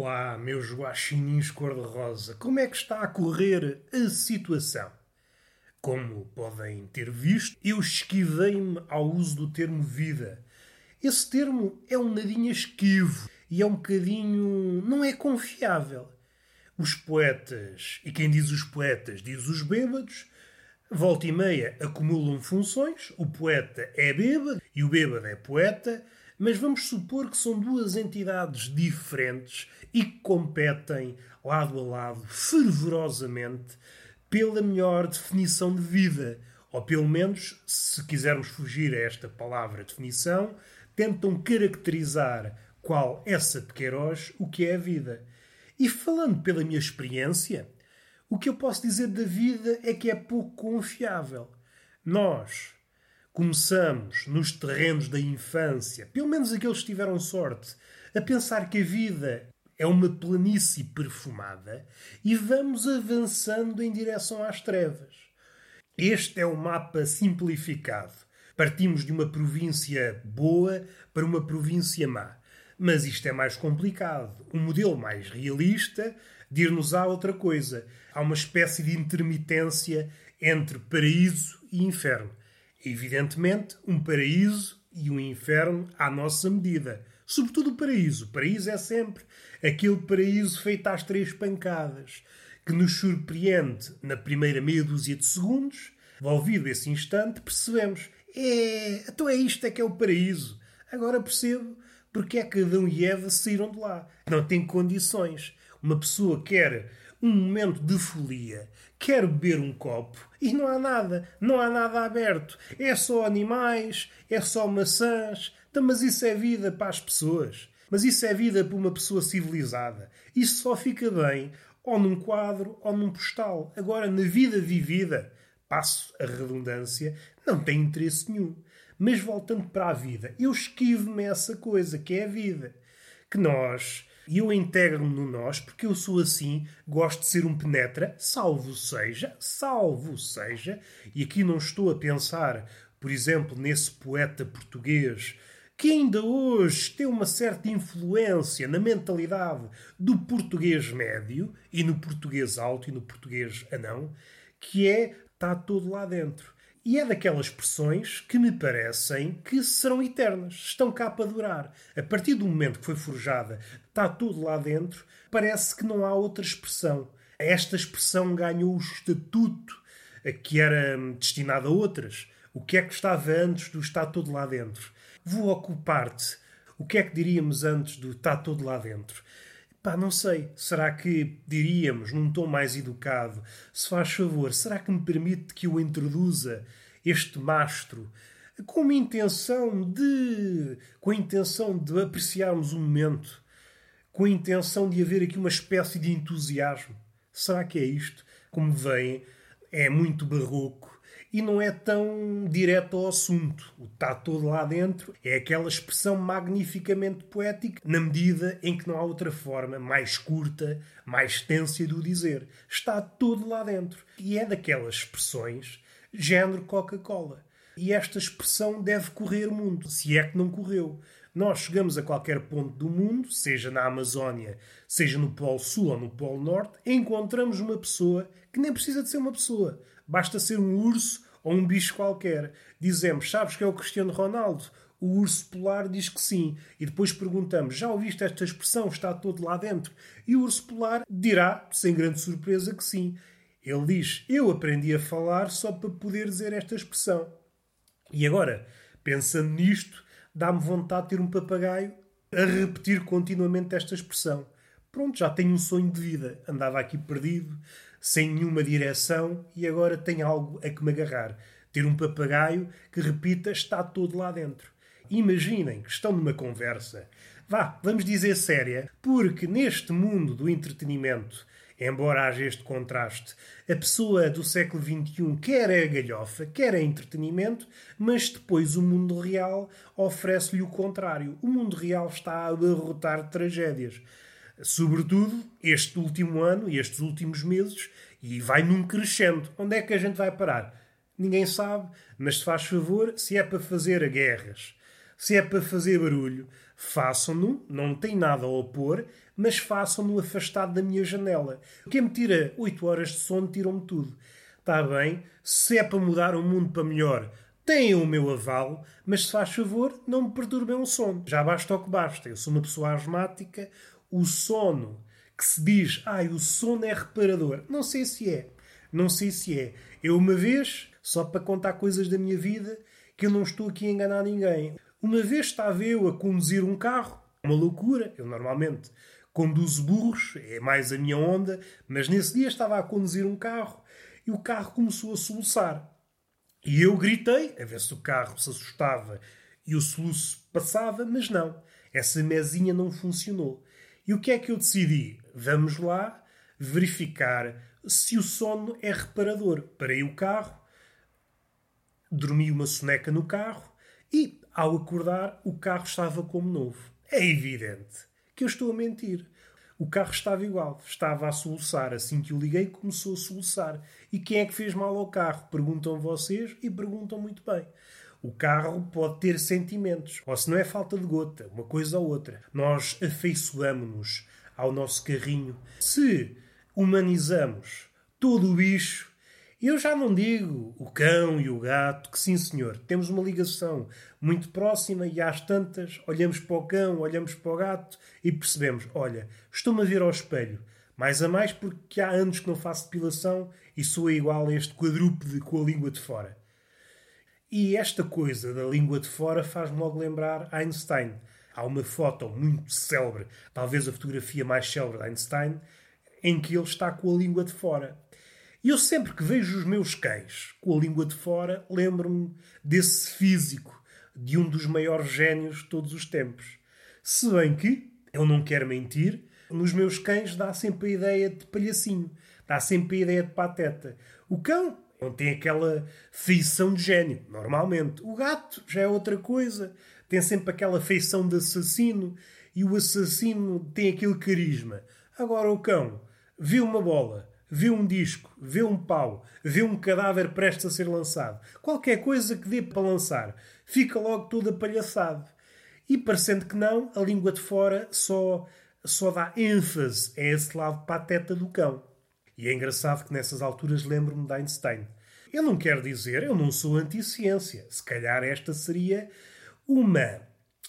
Olá, meus guaxinins cor-de-rosa, como é que está a correr a situação? Como podem ter visto, eu esquivei-me ao uso do termo vida. Esse termo é um nadinho esquivo e é um bocadinho. não é confiável. Os poetas, e quem diz os poetas diz os bêbados, volta e meia acumulam funções, o poeta é bêbado e o bêbado é poeta, mas vamos supor que são duas entidades diferentes e que competem lado a lado fervorosamente pela melhor definição de vida. Ou pelo menos, se quisermos fugir a esta palavra definição, tentam caracterizar qual essa de Queiroz o que é a vida. E falando pela minha experiência, o que eu posso dizer da vida é que é pouco confiável. Nós, começamos nos terrenos da infância, pelo menos aqueles que tiveram sorte, a pensar que a vida é uma planície perfumada e vamos avançando em direção às trevas. Este é o mapa simplificado. Partimos de uma província boa para uma província má. Mas isto é mais complicado. Um modelo mais realista dir-nos á outra coisa. Há uma espécie de intermitência entre paraíso e inferno. Evidentemente, um paraíso e um inferno à nossa medida. Sobretudo o paraíso. O paraíso é sempre aquele paraíso feito às três pancadas, que nos surpreende na primeira meia dúzia de segundos. Envolvido esse instante, percebemos: é, então é isto é que é o paraíso. Agora percebo porque é que Adão e Eva saíram de lá. Não tem condições. Uma pessoa quer um momento de folia, quer beber um copo e não há nada, não há nada aberto. É só animais, é só maçãs. Então, mas isso é vida para as pessoas. Mas isso é vida para uma pessoa civilizada. Isso só fica bem ou num quadro ou num postal. Agora, na vida vivida, passo a redundância, não tem interesse nenhum. Mas voltando para a vida, eu esquivo-me essa coisa que é a vida. Que nós e eu integro-me no nós porque eu sou assim, gosto de ser um penetra, salvo seja, salvo seja, e aqui não estou a pensar, por exemplo, nesse poeta português que ainda hoje tem uma certa influência na mentalidade do português médio e no português alto e no português anão, que é está todo lá dentro. E é daquelas expressões que me parecem que serão eternas, estão cá para durar. A partir do momento que foi forjada, está tudo lá dentro, parece que não há outra expressão. Esta expressão ganhou o estatuto que era destinado a outras. O que é que estava antes do está todo lá dentro? Vou ocupar-te. O que é que diríamos antes do está todo lá dentro? Pá, não sei. Será que diríamos, num tom mais educado, se faz favor, será que me permite que eu introduza este mastro com uma intenção de. com a intenção de apreciarmos o momento, com a intenção de haver aqui uma espécie de entusiasmo? Será que é isto? Como veem, é muito barroco e não é tão direto ao assunto. O está todo lá dentro é aquela expressão magnificamente poética, na medida em que não há outra forma mais curta, mais extensa de o dizer. Está todo lá dentro. E é daquelas expressões género Coca-Cola. E esta expressão deve correr o mundo, se é que não correu. Nós chegamos a qualquer ponto do mundo, seja na Amazónia, seja no Polo Sul ou no Polo Norte, encontramos uma pessoa que nem precisa de ser uma pessoa. Basta ser um urso ou um bicho qualquer. Dizemos, sabes que é o Cristiano Ronaldo? O urso polar diz que sim. E depois perguntamos, já ouviste esta expressão? Está todo lá dentro? E o urso polar dirá, sem grande surpresa, que sim. Ele diz, eu aprendi a falar só para poder dizer esta expressão. E agora, pensando nisto, dá-me vontade de ter um papagaio a repetir continuamente esta expressão. Pronto, já tenho um sonho de vida. Andava aqui perdido, sem nenhuma direção e agora tenho algo a que me agarrar. Ter um papagaio que repita está todo lá dentro. Imaginem que estão numa conversa, vá, vamos dizer séria, porque neste mundo do entretenimento, embora haja este contraste, a pessoa do século XXI quer a galhofa, quer a entretenimento, mas depois o mundo real oferece-lhe o contrário. O mundo real está a abarrotar tragédias sobretudo este último ano e estes últimos meses, e vai num crescendo. Onde é que a gente vai parar? Ninguém sabe, mas se faz favor, se é para fazer guerras, Se é para fazer barulho, façam-no, não tem nada a opor, mas façam-no afastado da minha janela. Quem me tira 8 horas de sono, tiram-me tudo. Está bem? Se é para mudar o mundo para melhor, têm o meu aval, mas se faz favor, não me perturbem o sono. Já basta o que basta. Eu sou uma pessoa asmática, o sono que se diz, ai, o sono é reparador. Não sei se é. Não sei se é. Eu uma vez, só para contar coisas da minha vida, que eu não estou aqui a enganar ninguém. Uma vez estava eu a conduzir um carro, uma loucura. Eu normalmente conduzo burros, é mais a minha onda, mas nesse dia estava a conduzir um carro e o carro começou a soluçar. E eu gritei, a ver se o carro se assustava e o soluço passava, mas não. Essa mesinha não funcionou. E o que é que eu decidi? Vamos lá verificar se o sono é reparador. Parei o carro, dormi uma soneca no carro e, ao acordar, o carro estava como novo. É evidente que eu estou a mentir. O carro estava igual, estava a soluçar. Assim que o liguei, começou a soluçar. E quem é que fez mal ao carro? Perguntam vocês e perguntam muito bem. O carro pode ter sentimentos, ou se não é falta de gota, uma coisa ou outra. Nós afeiçoamos-nos ao nosso carrinho. Se humanizamos todo o bicho, eu já não digo o cão e o gato, que sim senhor, temos uma ligação muito próxima e às tantas olhamos para o cão, olhamos para o gato e percebemos: olha, estou-me a ver ao espelho. Mais a mais porque há anos que não faço depilação e sou igual a este quadrúpede com a língua de fora. E esta coisa da língua de fora faz-me logo lembrar Einstein. Há uma foto muito célebre, talvez a fotografia mais célebre de Einstein, em que ele está com a língua de fora. E eu sempre que vejo os meus cães com a língua de fora, lembro-me desse físico, de um dos maiores génios de todos os tempos. Se bem que, eu não quero mentir, nos meus cães dá sempre a ideia de palhacinho, dá sempre a ideia de pateta. O cão não tem aquela feição de gênio, normalmente. O gato já é outra coisa, tem sempre aquela feição de assassino e o assassino tem aquele carisma. Agora o cão vê uma bola, vê um disco, vê um pau, vê um cadáver prestes a ser lançado, qualquer coisa que dê para lançar, fica logo todo apalhaçado. E parecendo que não, a língua de fora só, só dá ênfase a esse lado pateta do cão. E é engraçado que nessas alturas lembro-me de Einstein. Eu não quero dizer, eu não sou anti-ciência. Se calhar esta seria uma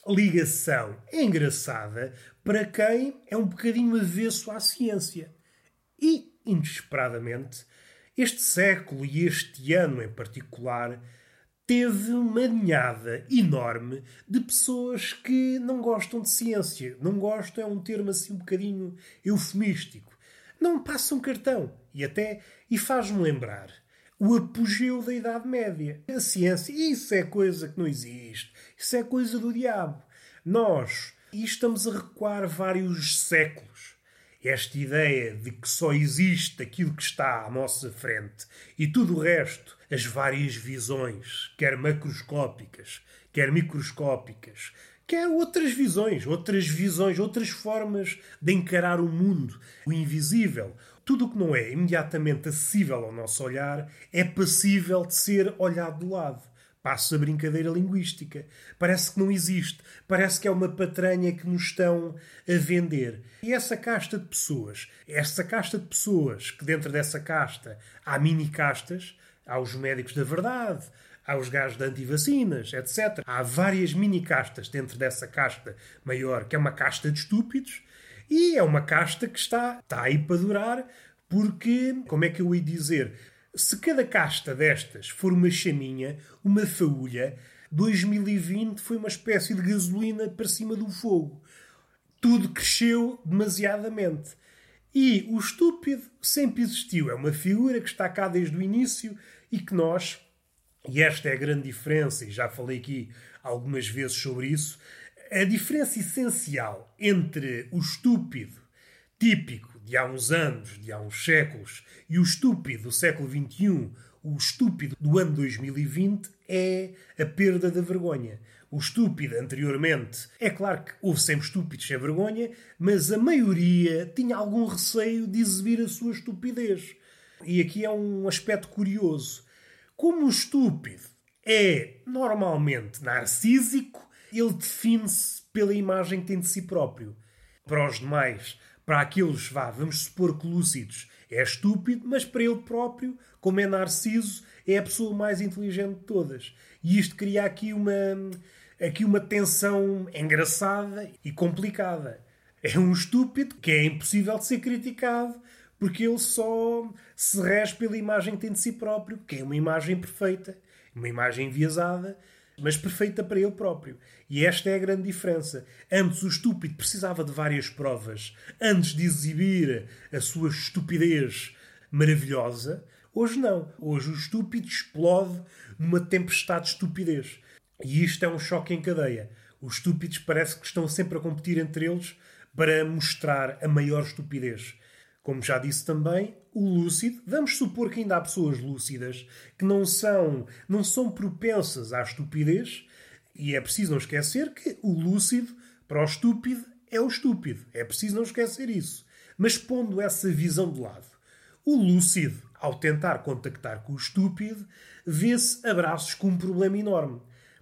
ligação engraçada para quem é um bocadinho avesso à ciência. E inesperadamente, este século e este ano em particular teve uma ninhada enorme de pessoas que não gostam de ciência. Não gostam é um termo assim um bocadinho eufemístico. Não passam cartão. E até e faz-me lembrar o apogeu da Idade Média. A ciência, isso é coisa que não existe. Isso é coisa do diabo. Nós e estamos a recuar vários séculos esta ideia de que só existe aquilo que está à nossa frente e tudo o resto, as várias visões, quer macroscópicas, quer microscópicas, quer outras visões, outras visões, outras formas de encarar o mundo, o invisível. Tudo o que não é imediatamente acessível ao nosso olhar é passível de ser olhado de lado. Passa a brincadeira linguística. Parece que não existe. Parece que é uma patranha que nos estão a vender. E essa casta de pessoas, essa casta de pessoas, que dentro dessa casta há mini castas, há os médicos da verdade, há os gajos de antivacinas, etc. Há várias mini castas dentro dessa casta maior, que é uma casta de estúpidos, e é uma casta que está, está aí para durar, porque, como é que eu ia dizer? Se cada casta destas for uma chaminha, uma faúlha, 2020 foi uma espécie de gasolina para cima do fogo. Tudo cresceu demasiadamente. E o estúpido sempre existiu. É uma figura que está cá desde o início e que nós, e esta é a grande diferença, e já falei aqui algumas vezes sobre isso, a diferença essencial entre o estúpido típico de há uns anos, de há uns séculos, e o estúpido do século XXI, o estúpido do ano 2020, é a perda da vergonha. O estúpido anteriormente, é claro que houve sempre estúpidos sem vergonha, mas a maioria tinha algum receio de exibir a sua estupidez. E aqui é um aspecto curioso. Como o estúpido é normalmente narcísico, ele define-se pela imagem que tem de si próprio. Para os demais, para aqueles, vá, vamos supor que lúcidos, é estúpido, mas para ele próprio, como é narciso, é a pessoa mais inteligente de todas. E isto cria aqui uma, aqui uma tensão engraçada e complicada. É um estúpido que é impossível de ser criticado porque ele só se rege pela imagem que tem de si próprio, que é uma imagem perfeita, uma imagem enviesada, mas perfeita para ele próprio. E esta é a grande diferença. Antes o estúpido precisava de várias provas antes de exibir a sua estupidez maravilhosa. Hoje não. Hoje o estúpido explode numa tempestade de estupidez. E isto é um choque em cadeia. Os estúpidos parece que estão sempre a competir entre eles para mostrar a maior estupidez. Como já disse também, o lúcido, vamos supor que ainda há pessoas lúcidas que não são, não são propensas à estupidez, e é preciso não esquecer que o lúcido, para o estúpido, é o estúpido. É preciso não esquecer isso. Mas pondo essa visão de lado, o lúcido, ao tentar contactar com o estúpido, vê-se abraços com um problema enorme.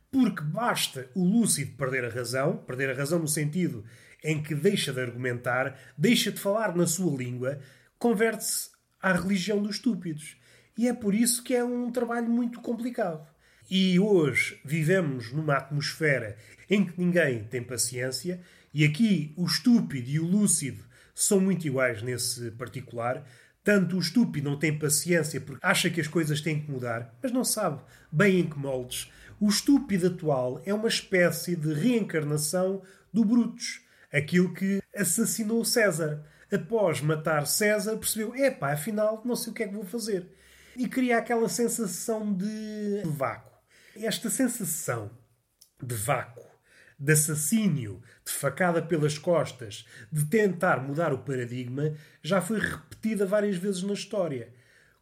Porque basta o lúcido perder a razão, perder a razão no sentido em que deixa de argumentar, deixa de falar na sua língua, converte-se à religião dos estúpidos. E é por isso que é um trabalho muito complicado. E hoje vivemos numa atmosfera em que ninguém tem paciência, e aqui o estúpido e o lúcido são muito iguais nesse particular. Tanto o estúpido não tem paciência porque acha que as coisas têm que mudar, mas não sabe bem em que moldes. O estúpido atual é uma espécie de reencarnação do Brutus, aquilo que assassinou César. Após matar César, percebeu: epá, afinal, não sei o que é que vou fazer. E cria aquela sensação de vácuo. Esta sensação de vácuo, de assassínio, de facada pelas costas, de tentar mudar o paradigma, já foi repetida várias vezes na história.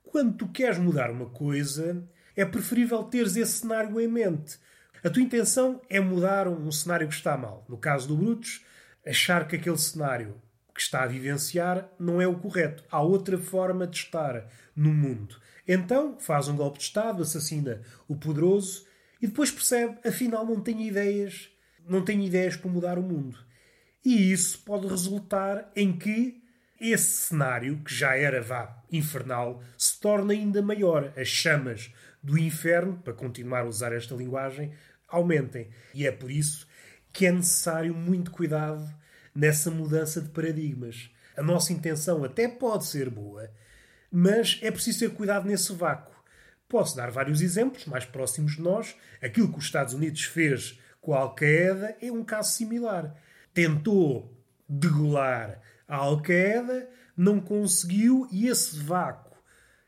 Quando tu queres mudar uma coisa, é preferível teres esse cenário em mente. A tua intenção é mudar um cenário que está mal. No caso do Brutus, achar que aquele cenário que está a vivenciar não é o correto. Há outra forma de estar no mundo. Então faz um golpe de Estado, assassina o poderoso e depois percebe, afinal não tenho ideias, não tenho ideias para mudar o mundo. E isso pode resultar em que esse cenário, que já era vá infernal, se torna ainda maior. As chamas do inferno, para continuar a usar esta linguagem, aumentem. E é por isso que é necessário muito cuidado nessa mudança de paradigmas. A nossa intenção até pode ser boa, mas é preciso ter cuidado nesse vácuo. Posso dar vários exemplos mais próximos de nós. Aquilo que os Estados Unidos fez com a Al-Qaeda é um caso similar. Tentou degolar a Al-Qaeda, não conseguiu, e esse vácuo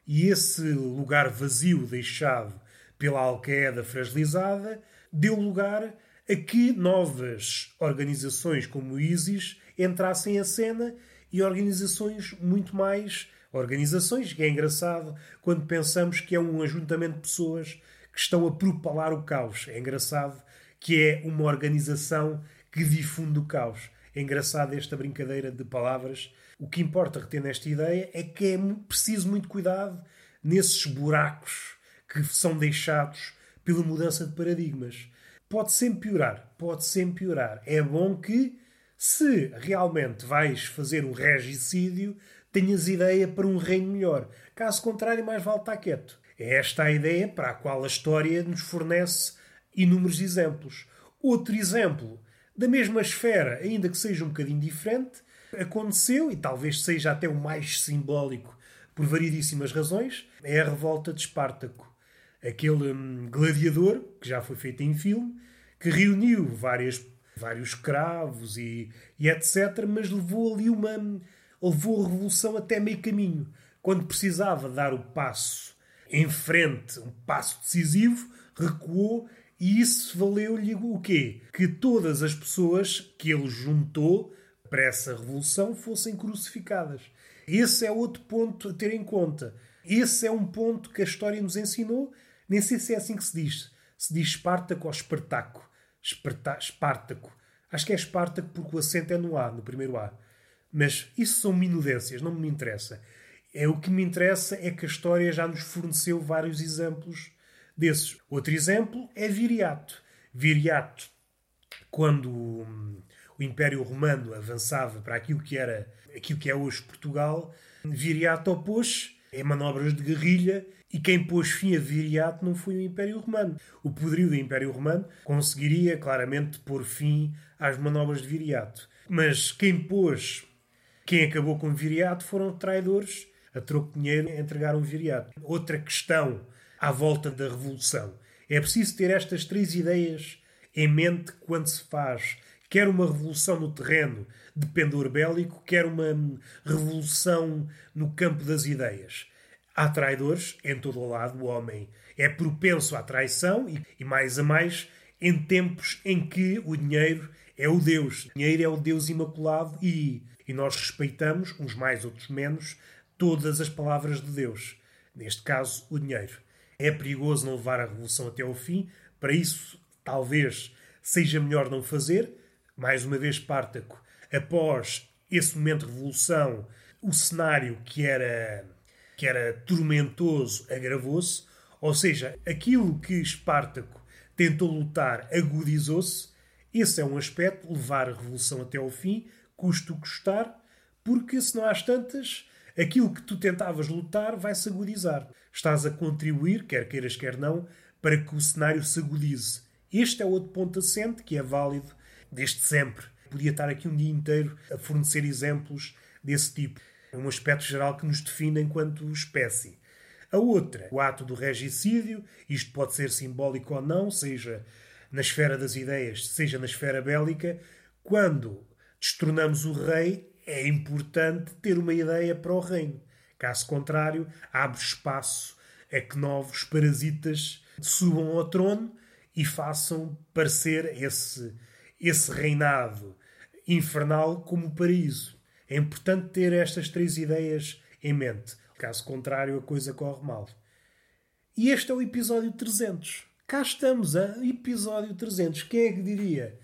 e esse lugar vazio deixado pela Al-Qaeda fragilizada deu lugar a que novas organizações como o ISIS entrassem em cena e organizações muito mais organizações, que é engraçado quando pensamos que é um ajuntamento de pessoas que estão a propalar o caos. É engraçado que é uma organização que difunde o caos. É engraçado esta brincadeira de palavras. O que importa reter nesta ideia é que é preciso muito cuidado nesses buracos que são deixados pela mudança de paradigmas pode sempre piorar. Pode sempre piorar. É bom que, se realmente vais fazer um regicídio, tenhas ideia para um reino melhor. Caso contrário, mais vale estar quieto. É esta a ideia para a qual a história nos fornece inúmeros exemplos. Outro exemplo, da mesma esfera, ainda que seja um bocadinho diferente, aconteceu, e talvez seja até o mais simbólico por variedíssimas razões, é a revolta de Espartaco aquele hum, gladiador, que já foi feito em filme, que reuniu várias, vários escravos e, e etc., mas levou ali uma. levou a revolução até meio caminho. Quando precisava dar o passo em frente, um passo decisivo, recuou e isso valeu-lhe o quê? Que todas as pessoas que ele juntou para essa revolução fossem crucificadas. Esse é outro ponto a ter em conta. Esse é um ponto que a história nos ensinou nem sei se é assim que se diz. Se diz Espartaco ou Espartaco. Esparta Espartaco. Acho que é Espartaco porque o acento é no A, no primeiro A. Mas isso são minudências, não me interessa. É o que me interessa é que a história já nos forneceu vários exemplos desses. Outro exemplo é Viriato. Viriato quando hum, o Império Romano avançava para aquilo que era aquilo que é hoje Portugal, Viriato opôs em manobras de guerrilha e quem pôs fim a Viriato não foi o Império Romano. O poderio do Império Romano conseguiria claramente pôr fim às manobras de Viriato. Mas quem pôs, quem acabou com Viriato foram traidores a troco de dinheiro entregaram Viriato. Outra questão à volta da Revolução. É preciso ter estas três ideias em mente quando se faz quer uma revolução no terreno de pendor bélico, quer uma revolução no campo das ideias. Há traidores em todo o lado, o homem é propenso à traição e, e mais a mais em tempos em que o dinheiro é o Deus. O dinheiro é o Deus imaculado e, e nós respeitamos, uns mais, outros menos, todas as palavras de Deus. Neste caso, o dinheiro. É perigoso não levar a revolução até ao fim. Para isso, talvez seja melhor não fazer. Mais uma vez, Espartaco, após esse momento de revolução, o cenário que era, que era tormentoso agravou-se. Ou seja, aquilo que Espartaco tentou lutar agudizou-se. Esse é um aspecto, levar a revolução até ao fim, custo custar, porque se não há tantas, aquilo que tu tentavas lutar vai-se agudizar. Estás a contribuir, quer queiras, quer não, para que o cenário se agudize. Este é outro ponto assente que é válido desde sempre. Podia estar aqui um dia inteiro a fornecer exemplos desse tipo. É um aspecto geral que nos define enquanto espécie. A outra, o ato do regicídio, isto pode ser simbólico ou não, seja na esfera das ideias, seja na esfera bélica, quando destronamos o rei, é importante ter uma ideia para o reino. Caso contrário, abre espaço a que novos parasitas subam ao trono e façam parecer esse, esse reinado infernal como paraíso. É importante ter estas três ideias em mente. Caso contrário, a coisa corre mal. E este é o episódio 300. Cá estamos, a episódio 300. Quem é que diria?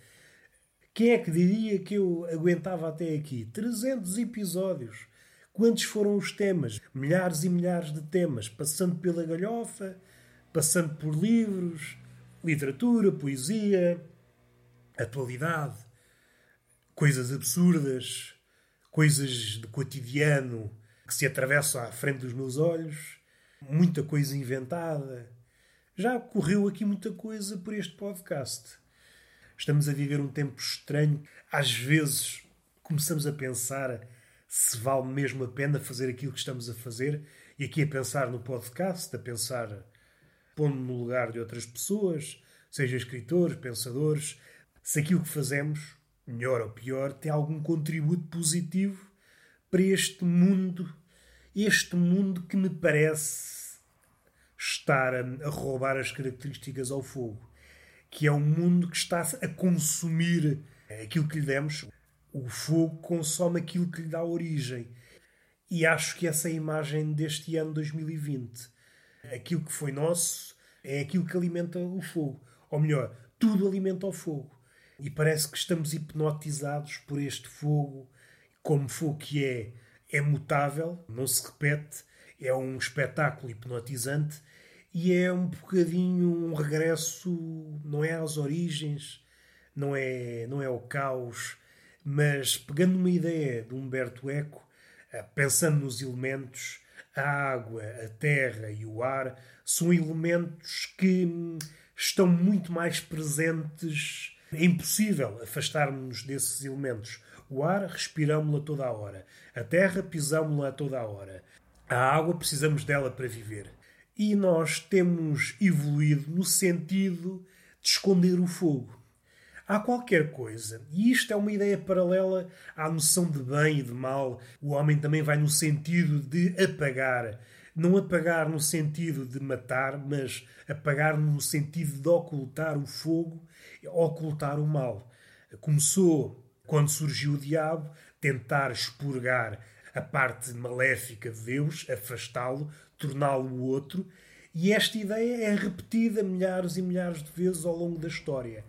Quem é que diria que eu aguentava até aqui? 300 episódios. Quantos foram os temas? Milhares e milhares de temas, passando pela galhofa, passando por livros, literatura, poesia, atualidade, coisas absurdas, coisas do cotidiano que se atravessam à frente dos meus olhos, muita coisa inventada. Já ocorreu aqui muita coisa por este podcast. Estamos a viver um tempo estranho. Às vezes começamos a pensar se vale mesmo a pena fazer aquilo que estamos a fazer. E aqui a pensar no podcast, a pensar pondo no lugar de outras pessoas, seja escritores, pensadores, se aquilo que fazemos, melhor ou pior, tem algum contributo positivo para este mundo, este mundo que me parece estar a, roubar as características ao fogo que é um mundo que está a consumir aquilo que lhe demos. O fogo consome aquilo que lhe dá origem. E acho que essa é a imagem deste ano 2020. Aquilo que foi nosso é aquilo que alimenta o fogo. Ou melhor, tudo alimenta o fogo. E parece que estamos hipnotizados por este fogo, como fogo que é, é mutável, não se repete, é um espetáculo hipnotizante e é um bocadinho um regresso, não é às origens, não é, não é ao caos, mas pegando uma ideia de Humberto Eco, eh, pensando nos elementos, a água, a terra e o ar são elementos que hum, estão muito mais presentes. É impossível afastarmos desses elementos. O ar respiramos-lo a toda a hora. A terra pisamos-la a toda a hora. A água precisamos dela para viver e nós temos evoluído no sentido de esconder o fogo. Há qualquer coisa, e isto é uma ideia paralela à noção de bem e de mal. O homem também vai no sentido de apagar. Não apagar no sentido de matar, mas apagar no sentido de ocultar o fogo, ocultar o mal. Começou quando surgiu o diabo, tentar expurgar a parte maléfica de Deus, afastá-lo, torná-lo outro, e esta ideia é repetida milhares e milhares de vezes ao longo da história.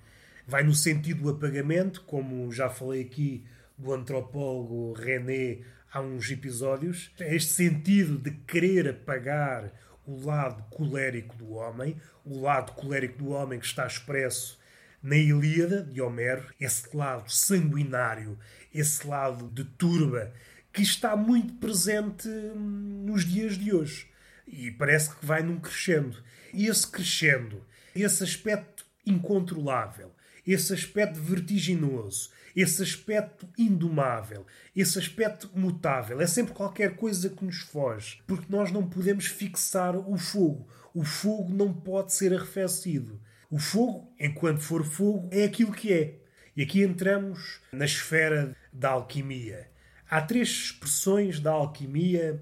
Vai no sentido do apagamento, como já falei aqui do antropólogo René há uns episódios, este sentido de querer apagar o lado colérico do homem, o lado colérico do homem que está expresso na Ilíada de Homero, esse lado sanguinário, esse lado de turba, que está muito presente hum, nos dias de hoje. E parece que vai num crescendo. E esse crescendo, esse aspecto incontrolável, esse aspecto vertiginoso, esse aspecto indomável, esse aspecto mutável. É sempre qualquer coisa que nos foge, porque nós não podemos fixar o fogo. O fogo não pode ser arrefecido. O fogo, enquanto for fogo, é aquilo que é. E aqui entramos na esfera da alquimia. Há três expressões da alquimia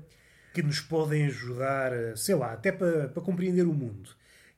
que nos podem ajudar, sei lá, até para, para compreender o mundo,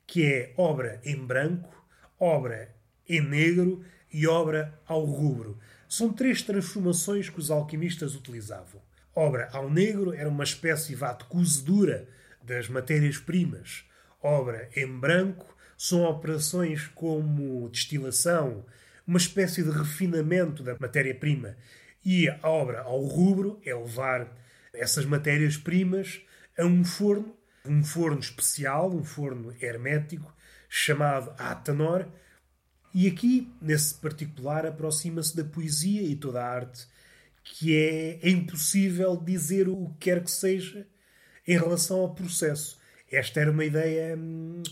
que é obra em branco, obra em negro e obra ao rubro. São três transformações que os alquimistas utilizavam. Obra ao negro era uma espécie vá, de cozedura das matérias-primas. Obra em branco são operações como destilação, uma espécie de refinamento da matéria-prima. E a obra ao rubro é levar essas matérias-primas a um forno, um forno especial, um forno hermético, chamado Atanor, e aqui, nesse particular, aproxima-se da poesia e toda a arte, que é, é impossível dizer o que quer que seja em relação ao processo. Esta era uma ideia hum,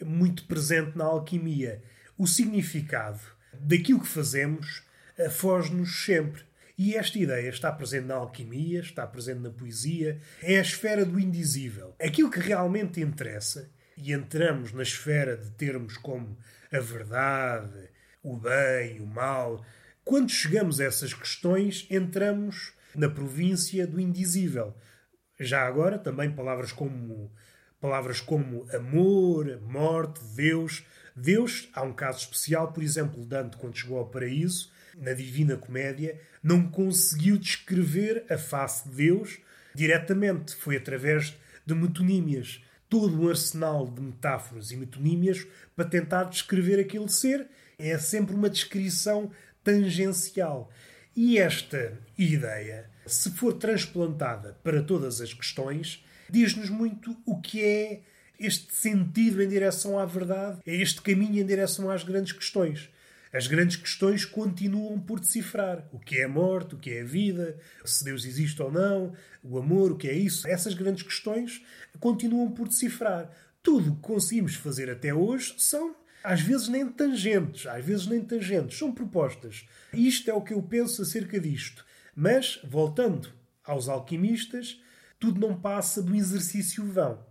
muito presente na alquimia. O significado daquilo que fazemos eh, foge-nos sempre. E esta ideia está presente na alquimia, está presente na poesia, é a esfera do indizível. Aquilo que realmente interessa, e entramos na esfera de termos como a verdade, o bem, o mal. Quando chegamos a essas questões, entramos na província do indizível. Já agora, também palavras como palavras como amor, morte, Deus. Deus, há um caso especial, por exemplo, Dante, quando chegou ao paraíso, na Divina Comédia, não conseguiu descrever a face de Deus diretamente. Foi através de metonímias todo um arsenal de metáforas e metonímias para tentar descrever aquele ser. É sempre uma descrição tangencial. E esta ideia, se for transplantada para todas as questões, diz-nos muito o que é este sentido em direção à verdade, é este caminho em direção às grandes questões. As grandes questões continuam por decifrar. O que é a morte, o que é a vida, se Deus existe ou não, o amor, o que é isso. Essas grandes questões continuam por decifrar. Tudo o que conseguimos fazer até hoje são, às vezes, nem tangentes, às vezes nem tangentes, são propostas. Isto é o que eu penso acerca disto. Mas, voltando aos alquimistas, tudo não passa do exercício vão.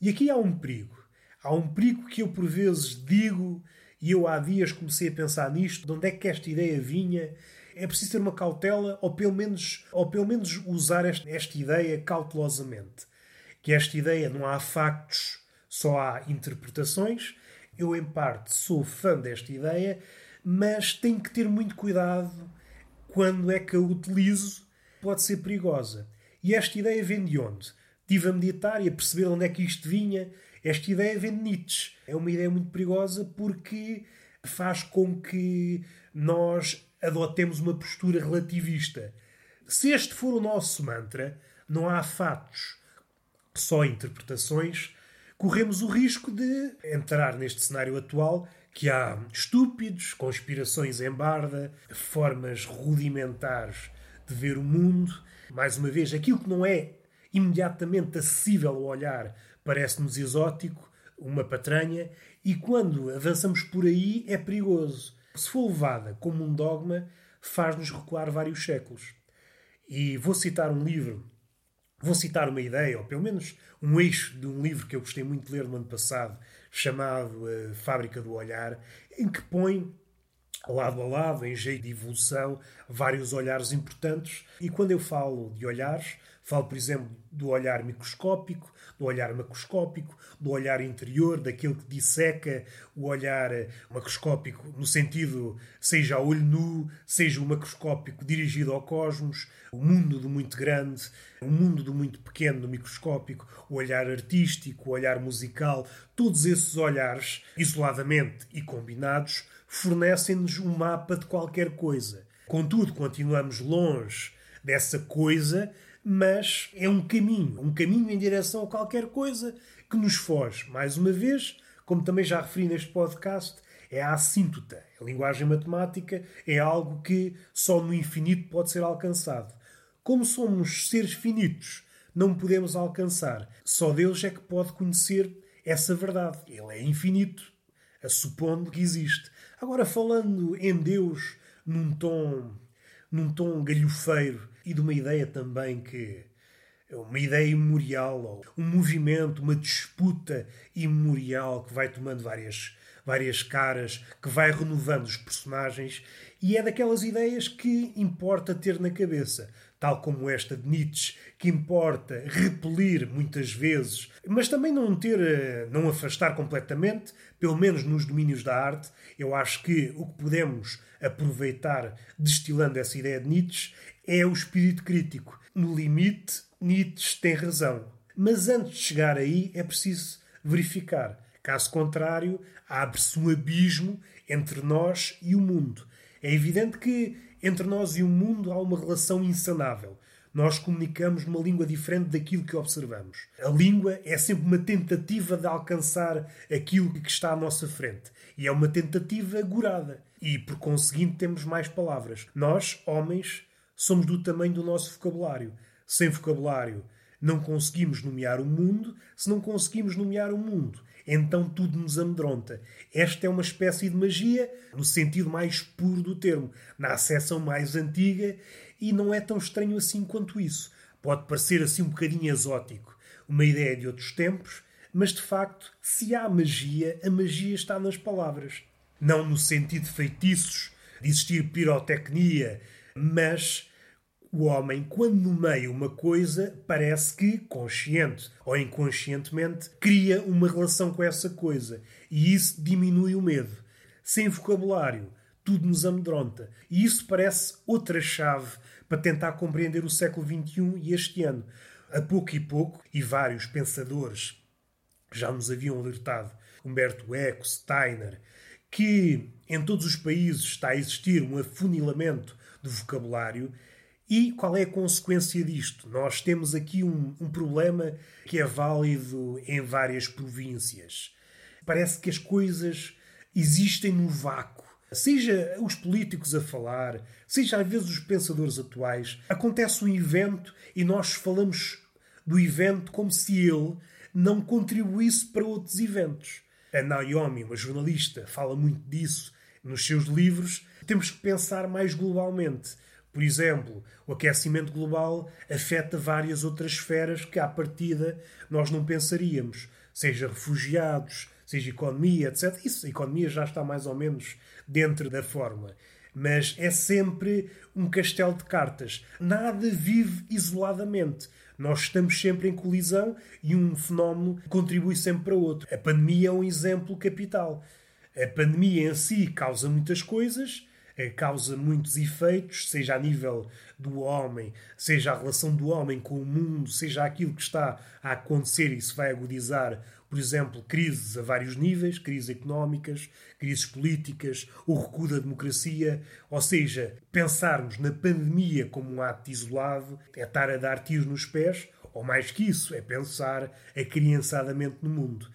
E aqui há um perigo. Há um perigo que eu, por vezes, digo e eu há dias comecei a pensar nisto, de onde é que esta ideia vinha. É preciso ter uma cautela, ou pelo menos, ou pelo menos usar esta, esta ideia cautelosamente. Que esta ideia não há factos, só há interpretações. Eu, em parte, sou fã desta ideia, mas tenho que ter muito cuidado quando é que a utilizo, pode ser perigosa. E esta ideia vem de onde? Estive a meditar e a perceber onde é que isto vinha esta ideia vem de Nietzsche. É uma ideia muito perigosa porque faz com que nós adotemos uma postura relativista. Se este for o nosso mantra, não há fatos, só interpretações, corremos o risco de entrar neste cenário atual que há estúpidos, conspirações em barda, formas rudimentares de ver o mundo. Mais uma vez, aquilo que não é imediatamente acessível ao olhar parece-nos exótico, uma patranha, e quando avançamos por aí é perigoso. Se for levada como um dogma, faz-nos recuar vários séculos. E vou citar um livro, vou citar uma ideia, ou pelo menos um eixo de um livro que eu gostei muito de ler no ano passado, chamado A Fábrica do Olhar, em que põe lado a lado, em jeito de evolução, vários olhares importantes. E quando eu falo de olhares, falo, por exemplo, do olhar microscópico, do olhar macroscópico, do olhar interior, daquele que disseca o olhar macroscópico no sentido seja a olho nu, seja o macroscópico dirigido ao cosmos, o mundo do muito grande, o mundo do muito pequeno no microscópico, o olhar artístico, o olhar musical, todos esses olhares, isoladamente e combinados, fornecem-nos um mapa de qualquer coisa. Contudo, continuamos longe dessa coisa mas é um caminho, um caminho em direção a qualquer coisa que nos foge. Mais uma vez, como também já referi neste podcast, é a assíntota. A linguagem matemática é algo que só no infinito pode ser alcançado. Como somos seres finitos, não podemos alcançar. Só Deus é que pode conhecer essa verdade. Ele é infinito, a supondo que existe. Agora, falando em Deus num tom, num tom galhofeiro e de uma ideia também que uma ideia imemorial, um movimento, uma disputa imemorial que vai tomando várias, várias caras, que vai renovando os personagens, e é daquelas ideias que importa ter na cabeça, tal como esta de Nietzsche, que importa repelir muitas vezes, mas também não ter, eh, não afastar completamente, pelo menos nos domínios da arte. Eu acho que o que podemos aproveitar destilando essa ideia de Nietzsche é o espírito crítico. No limite, Nietzsche tem razão. Mas antes de chegar aí é preciso verificar. Caso contrário, abre-se um abismo entre nós e o mundo. É evidente que entre nós e o mundo há uma relação insanável. Nós comunicamos numa língua diferente daquilo que observamos. A língua é sempre uma tentativa de alcançar aquilo que está à nossa frente. E é uma tentativa gorada. E, por conseguinte, temos mais palavras. Nós, homens, somos do tamanho do nosso vocabulário. Sem vocabulário, não conseguimos nomear o mundo. Se não conseguimos nomear o mundo, então tudo nos amedronta. Esta é uma espécie de magia, no sentido mais puro do termo, na acessão mais antiga, e não é tão estranho assim quanto isso. Pode parecer assim um bocadinho exótico, uma ideia de outros tempos, mas de facto, se há magia, a magia está nas palavras. Não no sentido de feitiços, de existir pirotecnia, mas o homem, quando nomeia uma coisa, parece que, consciente ou inconscientemente, cria uma relação com essa coisa. E isso diminui o medo. Sem vocabulário, tudo nos amedronta. E isso parece outra chave para tentar compreender o século XXI e este ano. A pouco e pouco, e vários pensadores já nos haviam alertado, Humberto Eco, Steiner, que em todos os países está a existir um afunilamento do vocabulário e qual é a consequência disto? Nós temos aqui um, um, problema que é válido em várias províncias. Parece que as coisas existem no vácuo. Seja os políticos a falar, seja às vezes os pensadores atuais, acontece um evento e nós falamos do evento como se ele não contribuísse para outros eventos. A Naomi, uma jornalista, fala muito disso nos seus livros. Temos que pensar mais globalmente. Por exemplo, o aquecimento global afeta várias outras esferas que, à partida, nós não pensaríamos. Seja refugiados, seja economia, etc. Isso, a economia já está mais ou menos dentro da fórmula. Mas é sempre um castelo de cartas. Nada vive isoladamente. Nós estamos sempre em colisão e um fenómeno contribui sempre para outro. A pandemia é um exemplo capital. A pandemia em si causa muitas coisas, causa muitos efeitos, seja a nível do homem, seja a relação do homem com o mundo, seja aquilo que está a acontecer e se vai agudizar, por exemplo, crises a vários níveis, crises económicas, crises políticas, o recuo da democracia, ou seja, pensarmos na pandemia como um ato isolado é estar a dar tiros nos pés, ou mais que isso, é pensar acriançadamente no mundo.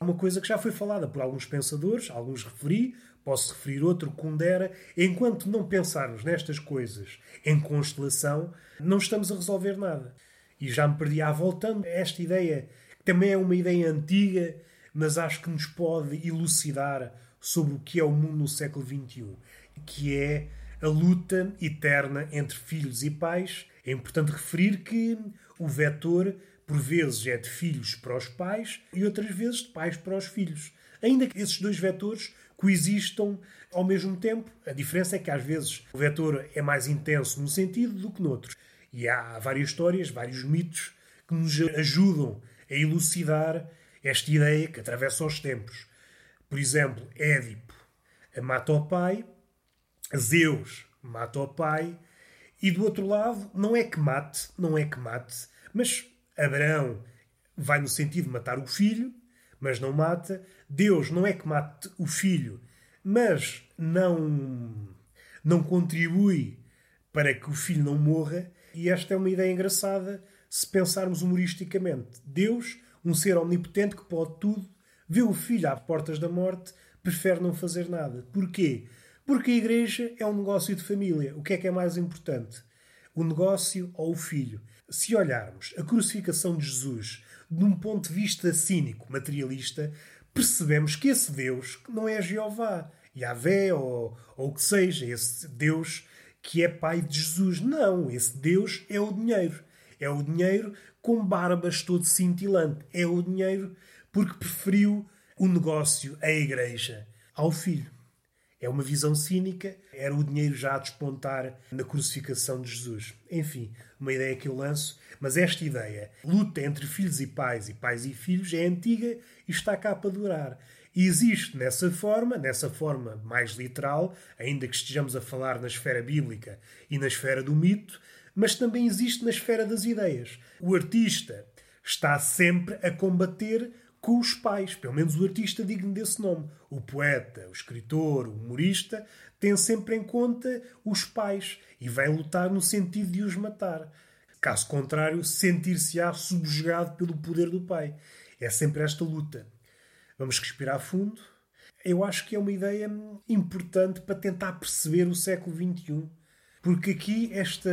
Uma coisa que já foi falada por alguns pensadores, alguns referi, Posso referir outro Kundera. Enquanto não pensarmos nestas coisas em constelação, não estamos a resolver nada. E já me perdi à voltando a esta ideia, que também é uma ideia antiga, mas acho que nos pode elucidar sobre o que é o mundo no século XXI, que é a luta eterna entre filhos e pais. É importante referir que o vetor, por vezes, é de filhos para os pais e outras vezes de pais para os filhos. Ainda que esses dois vetores coexistam ao mesmo tempo. A diferença é que às vezes o vetor é mais intenso num sentido do que noutro. E há várias histórias, vários mitos que nos ajudam a elucidar esta ideia que atravessa os tempos. Por exemplo, Édipo mata o pai, Zeus mata o pai, e do outro lado, não é que mate, não é que mate, mas Abraão vai no sentido de matar o filho, mas não mata. Deus não é que mate o filho, mas não, não contribui para que o filho não morra. E esta é uma ideia engraçada se pensarmos humoristicamente. Deus, um ser omnipotente que pode tudo, vê o filho às portas da morte prefere não fazer nada. Porquê? Porque a igreja é um negócio de família. O que é que é mais importante? O negócio ou o filho? Se olharmos a crucificação de Jesus de um ponto de vista cínico, materialista, percebemos que esse Deus não é Jeová, Yahvé ou, ou o que seja, esse Deus que é pai de Jesus. Não, esse Deus é o dinheiro. É o dinheiro com barbas todo cintilante. É o dinheiro porque preferiu o negócio, a igreja, ao filho. É uma visão cínica, era o dinheiro já a despontar na crucificação de Jesus. Enfim, uma ideia que eu lanço, mas esta ideia, luta entre filhos e pais e pais e filhos, é antiga e está cá para durar. E existe nessa forma, nessa forma mais literal, ainda que estejamos a falar na esfera bíblica e na esfera do mito, mas também existe na esfera das ideias. O artista está sempre a combater com os pais, pelo menos o artista digno desse nome. O poeta, o escritor, o humorista tem sempre em conta os pais e vai lutar no sentido de os matar. Caso contrário, sentir-se-á subjugado pelo poder do pai. É sempre esta luta. Vamos respirar fundo. Eu acho que é uma ideia importante para tentar perceber o século XXI. Porque aqui esta,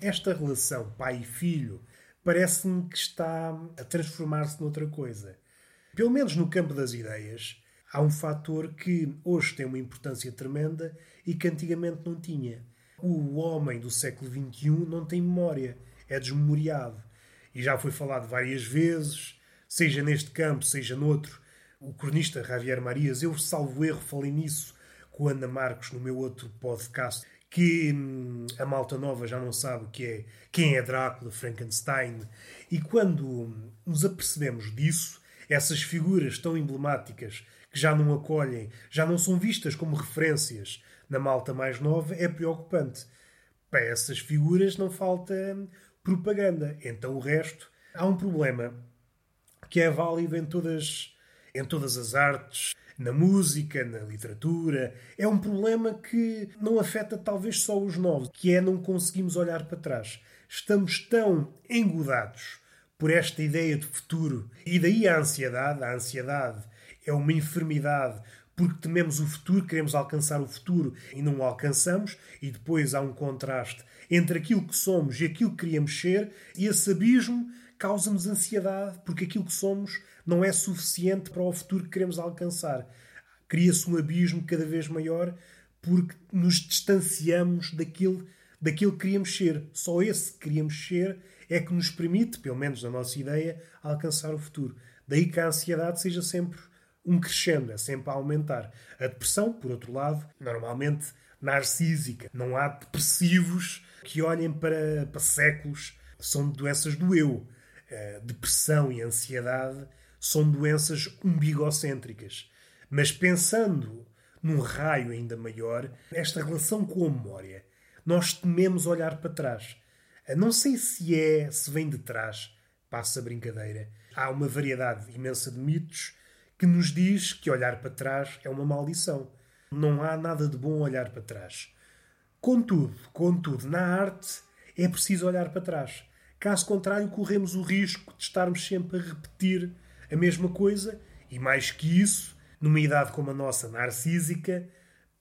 esta relação pai e filho parece-me que está a transformar-se noutra coisa pelo menos no campo das ideias, há um fator que hoje tem uma importância tremenda e que antigamente não tinha. O homem do século XXI não tem memória, é desmemoriado. E já foi falado várias vezes, seja neste campo, seja noutro. O cronista Javier Marias, eu salvo erro, falei nisso com Ana Marcos no meu outro podcast, que hum, a malta nova já não sabe o que é, quem é Drácula, Frankenstein. E quando nos apercebemos disso, essas figuras tão emblemáticas que já não acolhem, já não são vistas como referências na malta mais nova, é preocupante. Para essas figuras não falta propaganda. Então o resto. Há um problema que é válido em todas, em todas as artes, na música, na literatura. É um problema que não afeta talvez só os novos, que é não conseguimos olhar para trás. Estamos tão engodados por esta ideia de futuro. E daí a ansiedade. A ansiedade é uma enfermidade porque tememos o futuro, queremos alcançar o futuro e não o alcançamos, e depois há um contraste entre aquilo que somos e aquilo que queríamos ser, e esse abismo causa-nos ansiedade porque aquilo que somos não é suficiente para o futuro que queremos alcançar. Cria-se um abismo cada vez maior porque nos distanciamos daquilo, daquilo que queríamos ser. Só esse que queríamos ser é que nos permite, pelo menos na nossa ideia, alcançar o futuro. Daí que a ansiedade seja sempre um crescendo, é sempre a aumentar. A depressão, por outro lado, normalmente narcísica. Não há depressivos que olhem para, para séculos. São doenças do eu. Depressão e ansiedade são doenças umbigocêntricas. Mas pensando num raio ainda maior, esta relação com a memória, nós tememos olhar para trás. Não sei se é, se vem de trás, passa a brincadeira. Há uma variedade imensa de mitos que nos diz que olhar para trás é uma maldição. Não há nada de bom olhar para trás. Contudo, contudo, na arte é preciso olhar para trás. Caso contrário, corremos o risco de estarmos sempre a repetir a mesma coisa e, mais que isso, numa idade como a nossa, narcísica,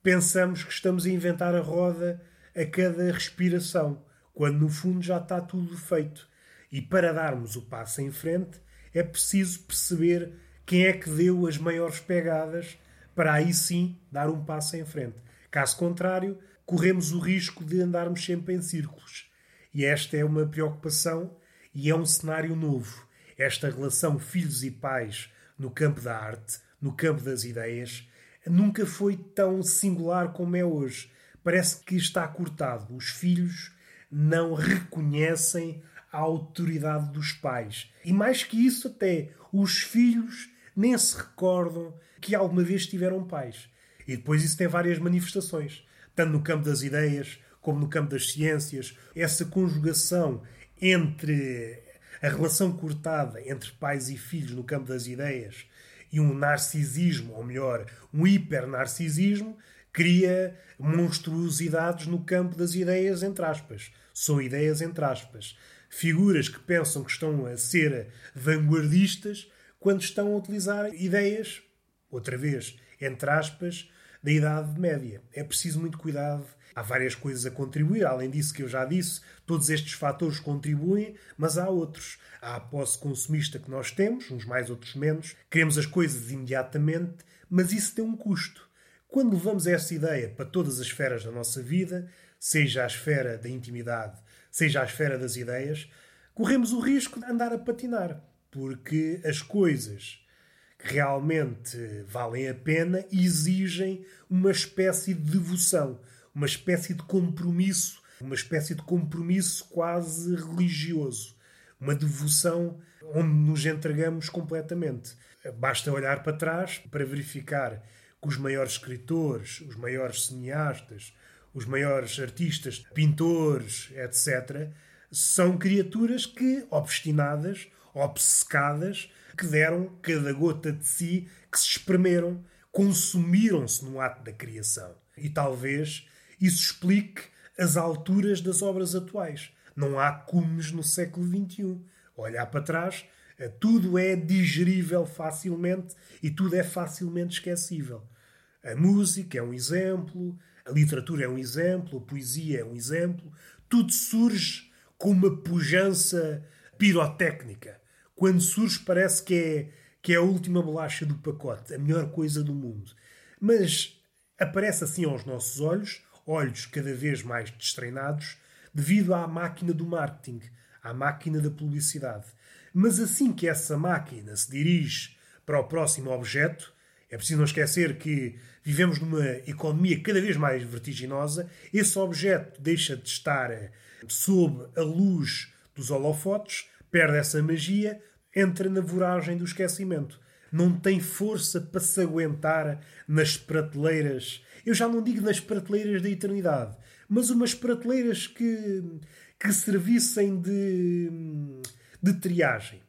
pensamos que estamos a inventar a roda a cada respiração quando no fundo já está tudo feito. E para darmos o passo em frente é preciso perceber quem é que deu as maiores pegadas para aí sim dar um passo em frente. Caso contrário, corremos o risco de andarmos sempre em círculos. E esta é uma preocupação e é um cenário novo. Esta relação filhos e pais no campo da arte, no campo das ideias, nunca foi tão singular como é hoje. Parece que está cortado. Os filhos não reconhecem a autoridade dos pais. E mais que isso, até os filhos nem se recordam que alguma vez tiveram pais. E depois isso tem várias manifestações, tanto no campo das ideias como no campo das ciências. Essa conjugação entre a relação cortada entre pais e filhos no campo das ideias e um narcisismo, ou melhor, um hipernarcisismo, cria monstruosidades no campo das ideias, entre aspas. São ideias, entre aspas. Figuras que pensam que estão a ser vanguardistas quando estão a utilizar ideias, outra vez, entre aspas, da Idade Média. É preciso muito cuidado. Há várias coisas a contribuir, além disso que eu já disse, todos estes fatores contribuem, mas há outros. Há a posse consumista que nós temos, uns mais, outros menos. Queremos as coisas imediatamente, mas isso tem um custo. Quando levamos essa ideia para todas as esferas da nossa vida, seja a esfera da intimidade, seja a esfera das ideias, corremos o risco de andar a patinar, porque as coisas que realmente valem a pena exigem uma espécie de devoção, uma espécie de compromisso, uma espécie de compromisso quase religioso, uma devoção onde nos entregamos completamente. Basta olhar para trás para verificar que os maiores escritores, os maiores cineastas, os maiores artistas, pintores, etc., são criaturas que, obstinadas, obcecadas, que deram cada gota de si, que se espremeram, consumiram-se no ato da criação. E talvez isso explique as alturas das obras atuais. Não há cumes no século XXI. Olhar para trás, eh, tudo é digerível facilmente e tudo é facilmente esquecível. A música é um exemplo, a literatura é um exemplo, a poesia é um exemplo. Tudo surge com uma pujança pirotécnica. Quando surge, parece que é, que é a última bolacha do pacote, a melhor coisa do mundo. Mas aparece assim aos nossos olhos, olhos cada vez mais destreinados, devido à máquina do marketing, à máquina da publicidade. Mas assim que essa máquina se dirige para o próximo objeto, é preciso não esquecer que vivemos numa economia cada vez mais vertiginosa, esse objeto deixa de estar sob a luz dos holofotes, perde essa magia, entra na voragem do esquecimento. Não tem força para se aguentar nas prateleiras. Eu já não digo nas prateleiras da eternidade, mas umas prateleiras que, que servissem de, de triagem.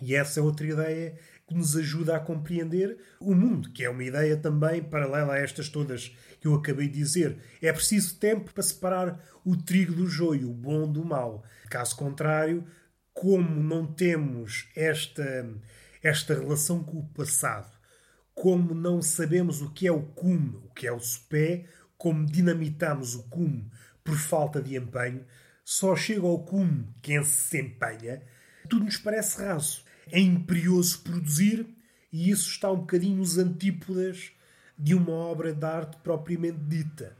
E essa é outra ideia que nos ajuda a compreender o mundo, que é uma ideia também paralela a estas todas que eu acabei de dizer. É preciso tempo para separar o trigo do joio, o bom do mau. Caso contrário, como não temos esta, esta relação com o passado, como não sabemos o que é o cume, o que é o sopé, como dinamitamos o cume por falta de empenho, só chega ao cume quem se empenha, tudo nos parece raso é imperioso produzir e isso está um bocadinho nos antípodas de uma obra de arte propriamente dita.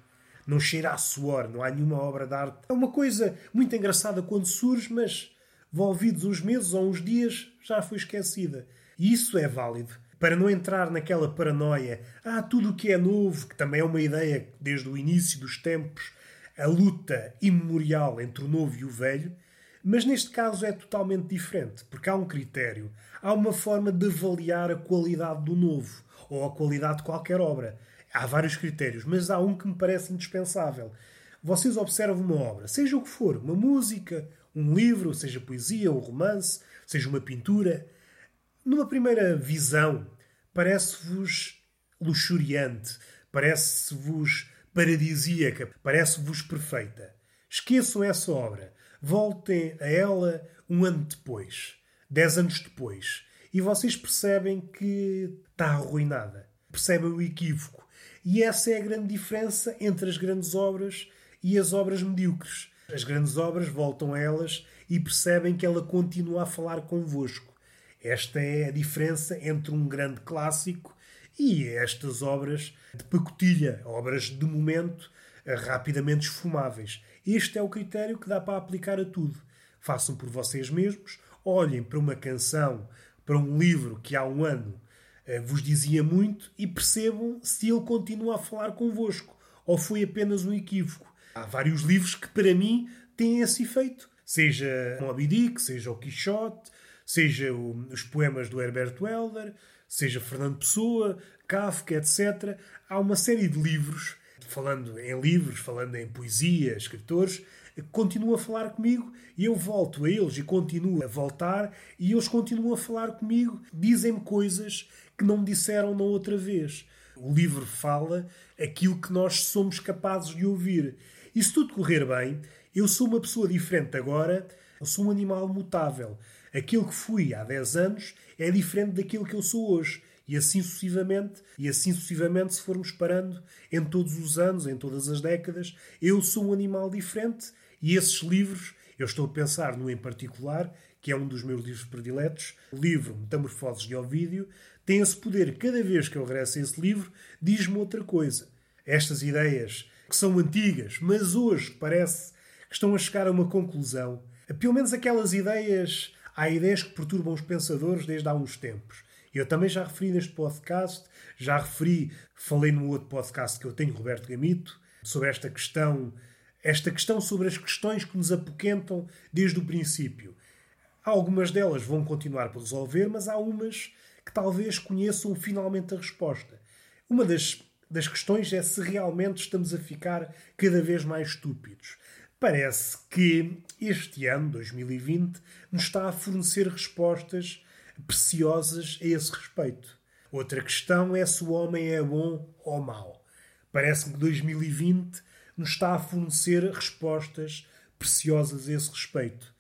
Não cheira a suor, não há nenhuma obra de arte. É uma coisa muito engraçada quando surge, mas envolvidos uns meses ou uns dias já foi esquecida. E isso é válido. Para não entrar naquela paranoia, ah, tudo o que é novo, que também é uma ideia desde o início dos tempos, a luta imemorial entre o novo e o velho, mas neste caso é totalmente diferente, porque há um critério, há uma forma de avaliar a qualidade do novo ou a qualidade de qualquer obra. Há vários critérios, mas há um que me parece indispensável. Vocês observam uma obra, seja o que for, uma música, um livro, seja poesia, um romance, seja uma pintura, numa primeira visão, parece-vos luxuriante, parece-vos paradisíaca, parece-vos perfeita. Esqueçam essa obra voltem a ela um ano depois, dez anos depois, e vocês percebem que está arruinada. Percebem o equívoco. E essa é a grande diferença entre as grandes obras e as obras medíocres. As grandes obras voltam a elas e percebem que ela continua a falar convosco. Esta é a diferença entre um grande clássico e estas obras de pacotilha, obras de momento rapidamente esfumáveis. Este é o critério que dá para aplicar a tudo. Façam por vocês mesmos, olhem para uma canção, para um livro que há um ano eh, vos dizia muito e percebam se ele continua a falar convosco ou foi apenas um equívoco. Há vários livros que, para mim, têm esse efeito. Seja Moby Dick, seja o Quixote, seja os poemas do Herbert Welder, seja Fernando Pessoa, Kafka, etc. Há uma série de livros falando em livros, falando em poesia, escritores, continuam a falar comigo e eu volto a eles e continuo a voltar e eles continuam a falar comigo, dizem-me coisas que não me disseram na outra vez. O livro fala aquilo que nós somos capazes de ouvir. E se tudo correr bem, eu sou uma pessoa diferente agora, eu sou um animal mutável. Aquilo que fui há 10 anos é diferente daquilo que eu sou hoje. E assim sucessivamente, e assim sucessivamente, se formos parando em todos os anos, em todas as décadas, eu sou um animal diferente e esses livros, eu estou a pensar no em particular, que é um dos meus livros prediletos, o livro Metamorfoses de Ovídio, tem esse poder. Cada vez que eu regresso a esse livro, diz-me outra coisa. Estas ideias que são antigas, mas hoje parece que estão a chegar a uma conclusão. Pelo menos aquelas ideias, há ideias que perturbam os pensadores desde há uns tempos. Eu também já referi neste podcast, já referi, falei no outro podcast que eu tenho, Roberto Gamito, sobre esta questão, esta questão sobre as questões que nos apoquentam desde o princípio. Algumas delas vão continuar por resolver, mas há umas que talvez conheçam finalmente a resposta. Uma das, das questões é se realmente estamos a ficar cada vez mais estúpidos. Parece que este ano, 2020, nos está a fornecer respostas preciosas a esse respeito. Outra questão é se o homem é bom ou mau. Parece-me que 2020 nos está a fornecer respostas preciosas a esse respeito.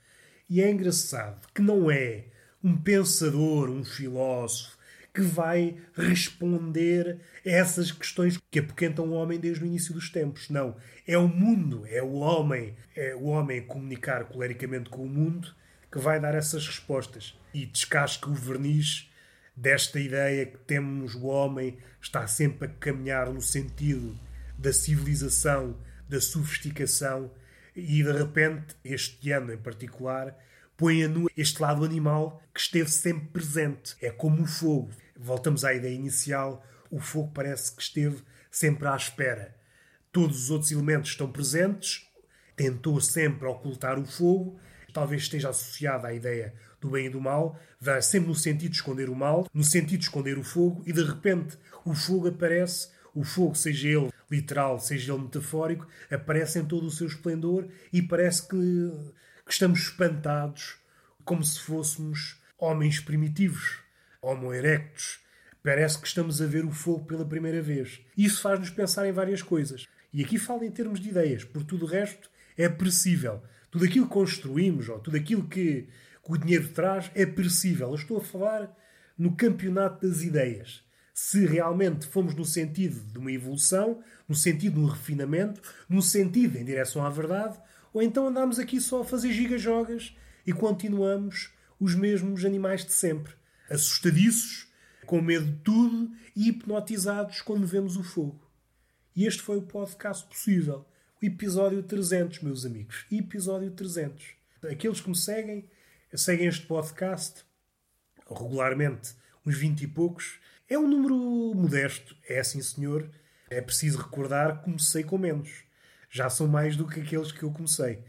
E é engraçado que não é um pensador, um filósofo, que vai responder a essas questões que apoquentam o homem desde o início dos tempos. Não. É o mundo, é o homem, é o homem comunicar colericamente com o mundo que vai dar essas respostas. E descasca o verniz desta ideia que temos o homem está sempre a caminhar no sentido da civilização, da sofisticação e de repente, este ano em particular, põe a nu este lado animal que esteve sempre presente. É como o fogo. Voltamos à ideia inicial: o fogo parece que esteve sempre à espera. Todos os outros elementos estão presentes, tentou sempre ocultar o fogo, talvez esteja associada à ideia do bem e do mal, vai sempre no sentido de esconder o mal, no sentido de esconder o fogo, e de repente o fogo aparece, o fogo, seja ele literal, seja ele metafórico, aparece em todo o seu esplendor e parece que, que estamos espantados como se fôssemos homens primitivos, homo erectus. Parece que estamos a ver o fogo pela primeira vez. Isso faz-nos pensar em várias coisas. E aqui falo em termos de ideias, porque tudo o resto é perecível. Tudo aquilo que construímos, ou tudo aquilo que, que o dinheiro traz, é perecível. Eu estou a falar no campeonato das ideias se realmente fomos no sentido de uma evolução, no sentido de um refinamento, no sentido em direção à verdade, ou então andamos aqui só a fazer gigajogas e continuamos os mesmos animais de sempre, assustadiços, com medo de tudo e hipnotizados quando vemos o fogo. E este foi o podcast possível. O episódio 300, meus amigos. Episódio 300. Aqueles que me seguem, seguem este podcast regularmente, uns 20 e poucos, é um número modesto, é sim senhor. É preciso recordar que comecei com menos. Já são mais do que aqueles que eu comecei.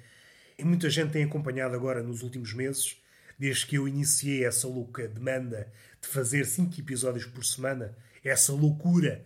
E muita gente tem acompanhado agora nos últimos meses, desde que eu iniciei essa louca demanda de fazer cinco episódios por semana, essa loucura,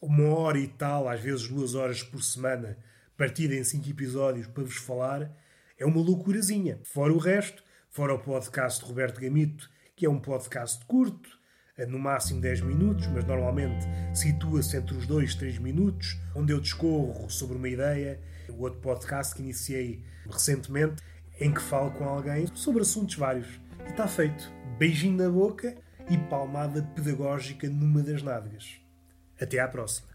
uma hora e tal, às vezes duas horas por semana, partida em cinco episódios para vos falar, é uma loucurazinha. Fora o resto, fora o podcast de Roberto Gamito, que é um podcast curto, é no máximo 10 minutos, mas normalmente situa-se entre os 2 e 3 minutos, onde eu discorro sobre uma ideia. O outro podcast que iniciei recentemente, em que falo com alguém sobre assuntos vários. E está feito. Beijinho na boca e palmada pedagógica numa das nádegas. Até à próxima.